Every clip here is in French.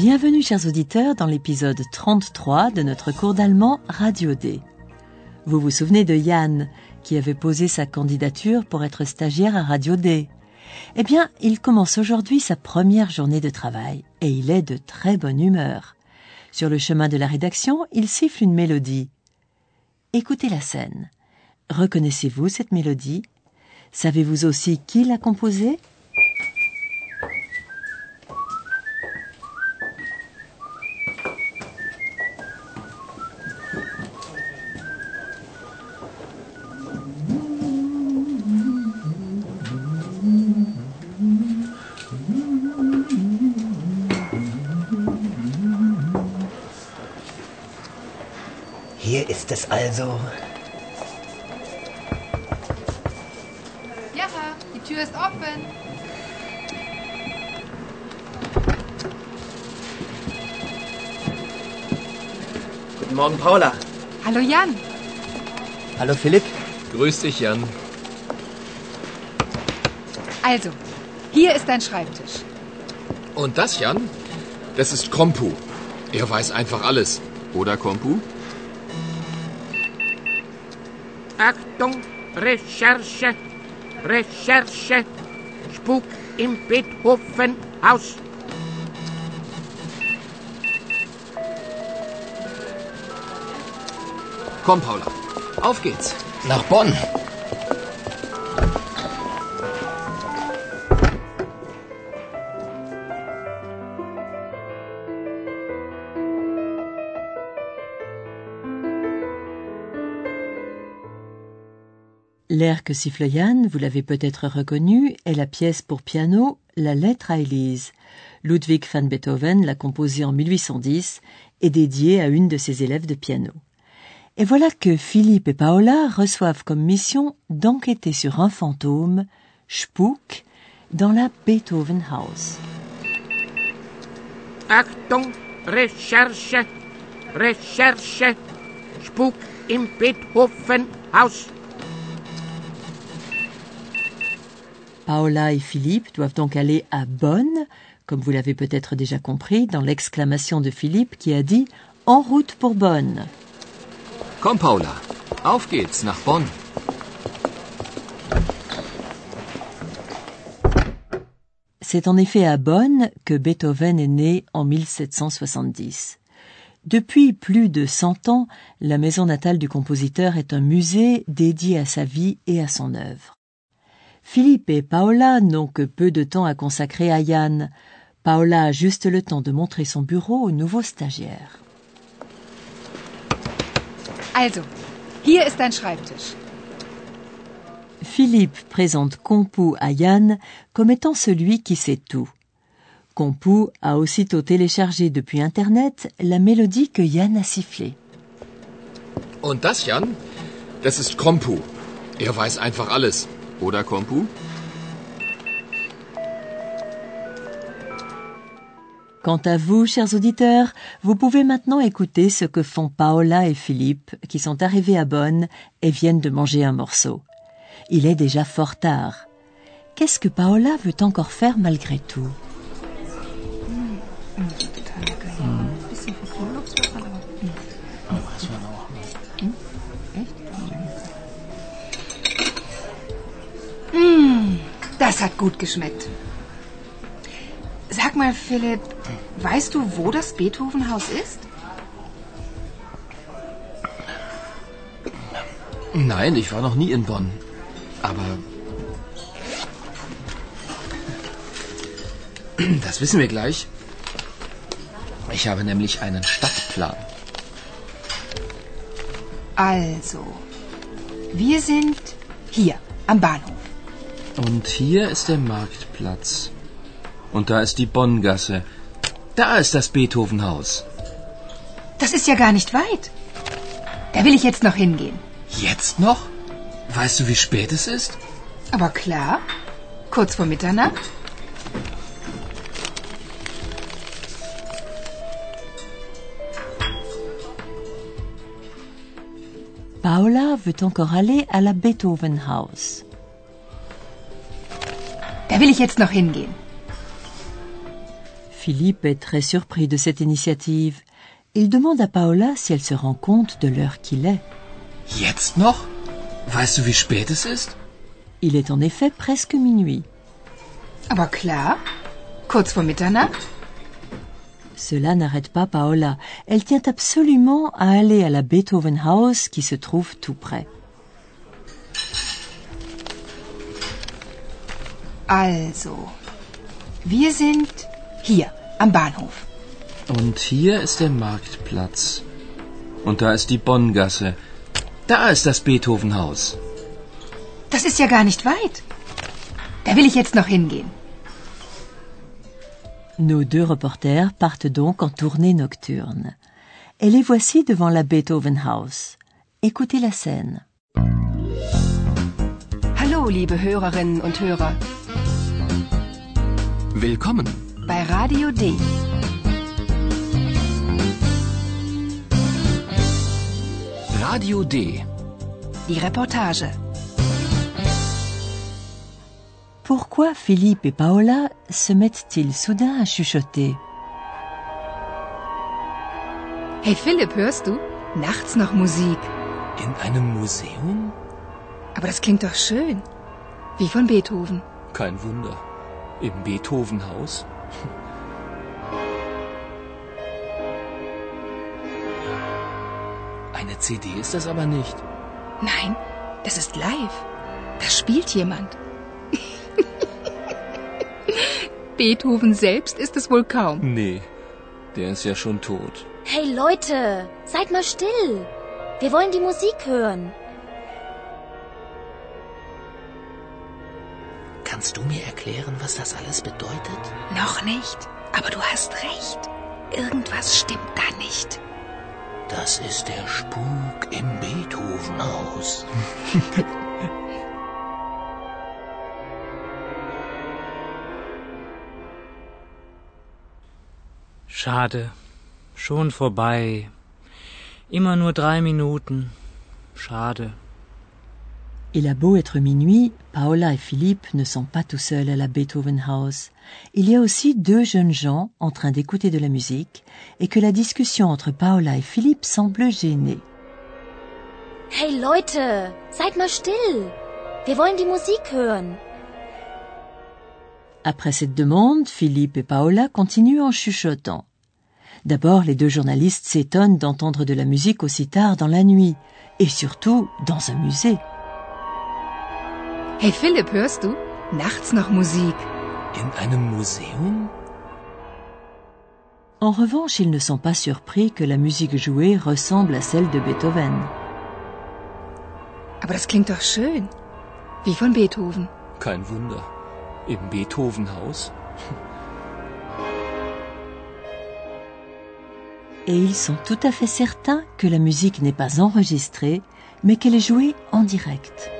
Bienvenue chers auditeurs dans l'épisode 33 de notre cours d'allemand Radio D. Vous vous souvenez de Yann qui avait posé sa candidature pour être stagiaire à Radio D. Eh bien, il commence aujourd'hui sa première journée de travail et il est de très bonne humeur. Sur le chemin de la rédaction, il siffle une mélodie. Écoutez la scène. Reconnaissez-vous cette mélodie? Savez-vous aussi qui l'a composée? Es also. Ja, die Tür ist offen. Guten Morgen, Paula. Hallo Jan. Hallo Philipp. Grüß dich, Jan. Also, hier ist dein Schreibtisch. Und das, Jan? Das ist Kompu. Er weiß einfach alles. Oder, Kompu? Achtung, Recherche, Recherche, Spuk im Beethovenhaus. Komm, Paula. Auf geht's. Nach Bonn. L'air que siffle Yann, vous l'avez peut-être reconnu, est la pièce pour piano La lettre à Élise. Ludwig van Beethoven l'a composée en 1810 et dédiée à une de ses élèves de piano. Et voilà que Philippe et Paola reçoivent comme mission d'enquêter sur un fantôme, Spuk, dans la Beethoven House. Achtung, Recherche, Recherche, Spuk im Beethovenhaus. Paola et Philippe doivent donc aller à Bonn, comme vous l'avez peut-être déjà compris dans l'exclamation de Philippe qui a dit En route pour Bonn. Komm, Paula. Auf geht's nach Bonn. C'est en effet à Bonn que Beethoven est né en 1770. Depuis plus de cent ans, la maison natale du compositeur est un musée dédié à sa vie et à son œuvre. Philippe et Paola n'ont que peu de temps à consacrer à Yann. Paola a juste le temps de montrer son bureau au nouveau stagiaire. Also, hier ist dein Schreibtisch. Philippe présente Compu à Yann comme étant celui qui sait tout. Compu a aussitôt téléchargé depuis Internet la mélodie que Yann a sifflée. Und das, Jan? Das ist Kompu. Er weiß einfach alles. Oder, Kompu? Quant à vous, chers auditeurs, vous pouvez maintenant écouter ce que font Paola et Philippe, qui sont arrivés à Bonn et viennent de manger un morceau. Il est déjà fort tard. Qu'est-ce que Paola veut encore faire malgré tout? Das hat gut geschmeckt. Sag mal, Philipp, weißt du, wo das Beethovenhaus ist? Nein, ich war noch nie in Bonn. Aber. Das wissen wir gleich. Ich habe nämlich einen Stadtplan. Also, wir sind hier am Bahnhof. Und hier ist der Marktplatz. Und da ist die Bonngasse. Da ist das Beethovenhaus. Das ist ja gar nicht weit. Da will ich jetzt noch hingehen. Jetzt noch? Weißt du, wie spät es ist? Aber klar. Kurz vor Mitternacht. Paola veut encore aller à la Beethoven House. Da will ich jetzt noch hingehen? Philippe est très surpris de cette initiative. Il demande à Paola si elle se rend compte de l'heure qu'il est. Jetzt noch? Weißt du, wie spät es ist? Il est en effet presque minuit. Aber klar. Kurz vor Mitternacht? Cela n'arrête pas Paola. Elle tient absolument à aller à la Beethoven House qui se trouve tout près. Also, wir sind hier am Bahnhof. Und hier ist der Marktplatz. Und da ist die Bonngasse. Da ist das Beethovenhaus. Das ist ja gar nicht weit. Da will ich jetzt noch hingehen. Nos deux reporters partent donc en tournée nocturne. Et les voici devant la Beethoven House. Écoutez la scène. Hallo, liebe Hörerinnen und Hörer. Willkommen. Bei Radio D. Radio D. Die Reportage. Pourquoi Philippe et Paola se mettent-ils soudain à chuchoter Hey Philipp, hörst du? Nachts noch Musik. In einem Museum? Aber das klingt doch schön. Wie von Beethoven. Kein Wunder. Im Beethovenhaus? Eine CD ist das aber nicht. Nein, das ist live. Da spielt jemand. Beethoven selbst ist es wohl kaum. Nee, der ist ja schon tot. Hey Leute, seid mal still. Wir wollen die Musik hören. Erklären, was das alles bedeutet? Noch nicht, aber du hast recht. Irgendwas stimmt da nicht. Das ist der Spuk im Beethovenhaus. Schade. Schon vorbei. Immer nur drei Minuten. Schade. Il a beau être minuit, Paola et Philippe ne sont pas tout seuls à la Beethoven House. Il y a aussi deux jeunes gens en train d'écouter de la musique et que la discussion entre Paola et Philippe semble gêner. Hey Leute, seid mal still. Wir wollen die Musik hören. Après cette demande, Philippe et Paola continuent en chuchotant. D'abord, les deux journalistes s'étonnent d'entendre de la musique aussi tard dans la nuit, et surtout dans un musée. Hey Philipp, hörst du? Nachts noch Musik. In einem Museum? En revanche, ils ne sont pas surpris que la musique jouée ressemble à celle de Beethoven. Aber das klingt doch schön. Wie von Beethoven. Kein Wunder. Im Beethovenhaus? Et ils sont tout à fait certains que la musique n'est pas enregistrée, mais qu'elle est jouée en direct.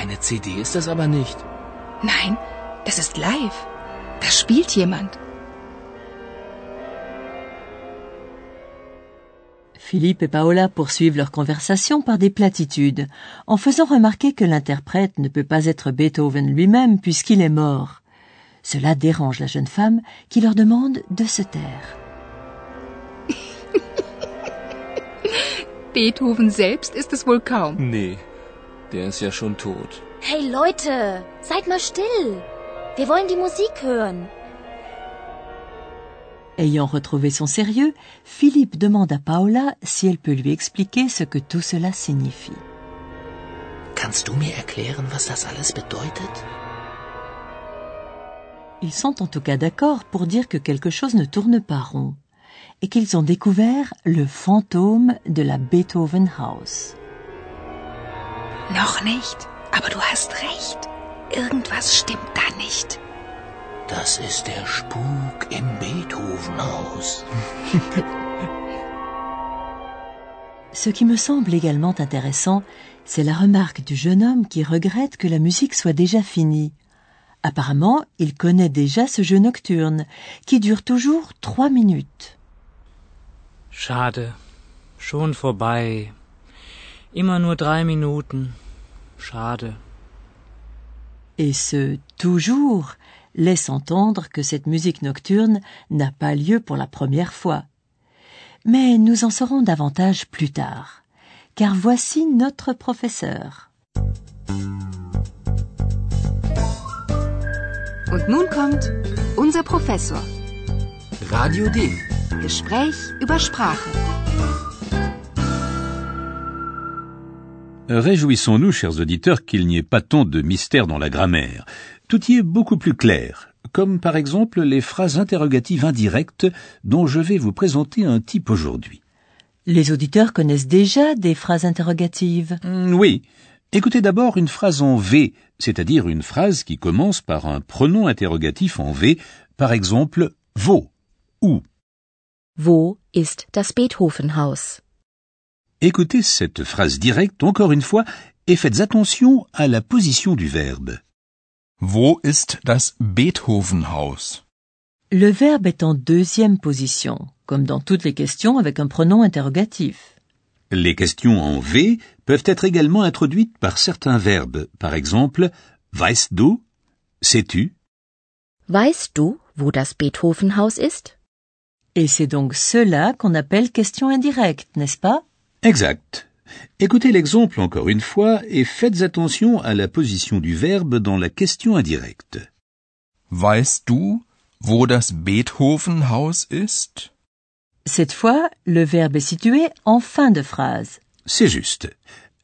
Eine CD ist das aber nicht. Nein, das ist live. Da spielt jemand. Philippe et Paola poursuivent leur conversation par des platitudes, en faisant remarquer que l'interprète ne peut pas être Beethoven lui-même puisqu'il est mort. Cela dérange la jeune femme qui leur demande de se taire. Beethoven selbst ist es wohl kaum. Nee, der ist ja schon tot. Hey Leute, seid mal still. Wir wollen die Musik hören. Ayant retrouvé son sérieux, Philippe demande à Paola si elle peut lui expliquer ce que tout cela signifie. Kannst du mir erklären, was das alles bedeutet? Ils sont en tout cas d'accord pour dire que quelque chose ne tourne pas rond et qu'ils ont découvert le fantôme de la Beethoven House. Noch nicht, aber du hast recht. Irgendwas stimmt da nicht. Das ist der Spuk im Beethovenhaus. Ce qui me semble également intéressant, c'est la remarque du jeune homme qui regrette que la musique soit déjà finie. Apparemment, il connaît déjà ce jeu nocturne, qui dure toujours trois minutes. Schade. Schon vorbei. Immer nur drei Minuten. Schade. Et ce toujours laisse entendre que cette musique nocturne n'a pas lieu pour la première fois. Mais nous en saurons davantage plus tard, car voici notre professeur. Und nun kommt unser Professor. Radio D. Gespräch über Sprache. Réjouissons-nous, chers auditeurs, qu'il n'y ait pas tant de mystère dans la grammaire. Tout y est beaucoup plus clair, comme par exemple les phrases interrogatives indirectes dont je vais vous présenter un type aujourd'hui. Les auditeurs connaissent déjà des phrases interrogatives. Hmm, oui. Écoutez d'abord une phrase en V, c'est-à-dire une phrase qui commence par un pronom interrogatif en V, par exemple wo ou. Wo ist das Beethovenhaus? Écoutez cette phrase directe encore une fois et faites attention à la position du verbe. Wo ist das Beethovenhaus? Le verbe est en deuxième position, comme dans toutes les questions avec un pronom interrogatif. Les questions en V peuvent être également introduites par certains verbes, par exemple weißt du, sais-tu? Weißt du, wo das Beethovenhaus ist? Et c'est donc cela qu'on appelle question indirecte, n'est-ce pas? Exact. Écoutez l'exemple encore une fois et faites attention à la position du verbe dans la question indirecte. Weißt du, wo das Beethovenhaus ist? Cette fois, le verbe est situé en fin de phrase. C'est juste.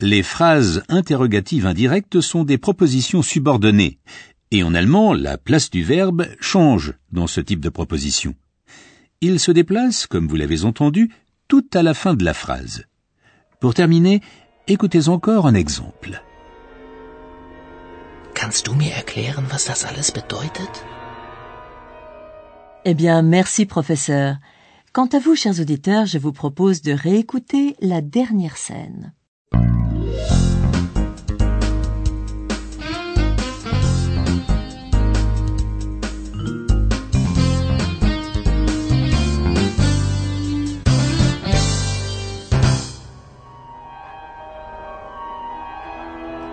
Les phrases interrogatives indirectes sont des propositions subordonnées, et en allemand, la place du verbe change dans ce type de proposition. Il se déplace, comme vous l'avez entendu, tout à la fin de la phrase. Pour terminer, écoutez encore un exemple. Kannst du mir erklären, was das alles bedeutet? Eh bien, merci professeur. Quant à vous, chers auditeurs, je vous propose de réécouter la dernière scène.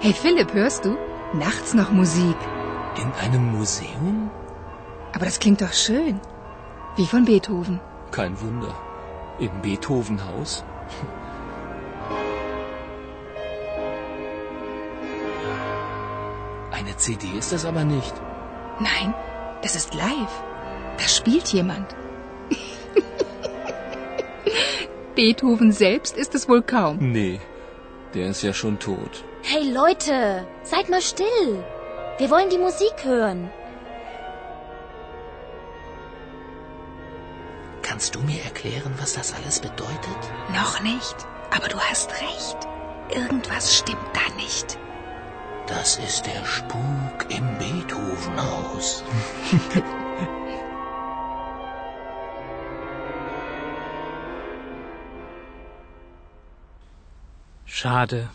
Hey Philipp, hörst du? Nachts noch Musik. In einem Museum? Aber das klingt doch schön. Wie von Beethoven. Kein Wunder. Im Beethovenhaus? Eine CD ist das aber nicht. Nein, das ist live. Da spielt jemand. Beethoven selbst ist es wohl kaum. Nee, der ist ja schon tot. Hey Leute, seid mal still. Wir wollen die Musik hören. Kannst du mir erklären, was das alles bedeutet? Noch nicht, aber du hast recht. Irgendwas stimmt da nicht. Das ist der Spuk im Beethovenhaus. Schade.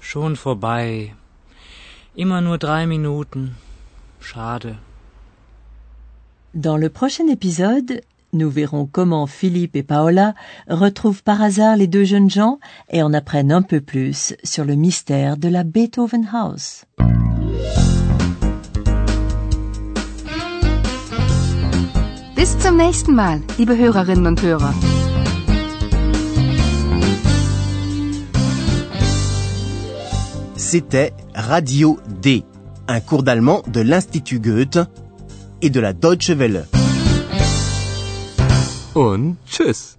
Schon vorbei. Immer nur drei Minuten. Schade. Dans le prochain épisode, nous verrons comment Philippe et Paola retrouvent par hasard les deux jeunes gens et en apprennent un peu plus sur le mystère de la Beethoven House. Bis zum nächsten Mal, liebe Hörerinnen und Hörer. C'était Radio D, un cours d'allemand de l'Institut Goethe et de la Deutsche Welle. Und tschüss.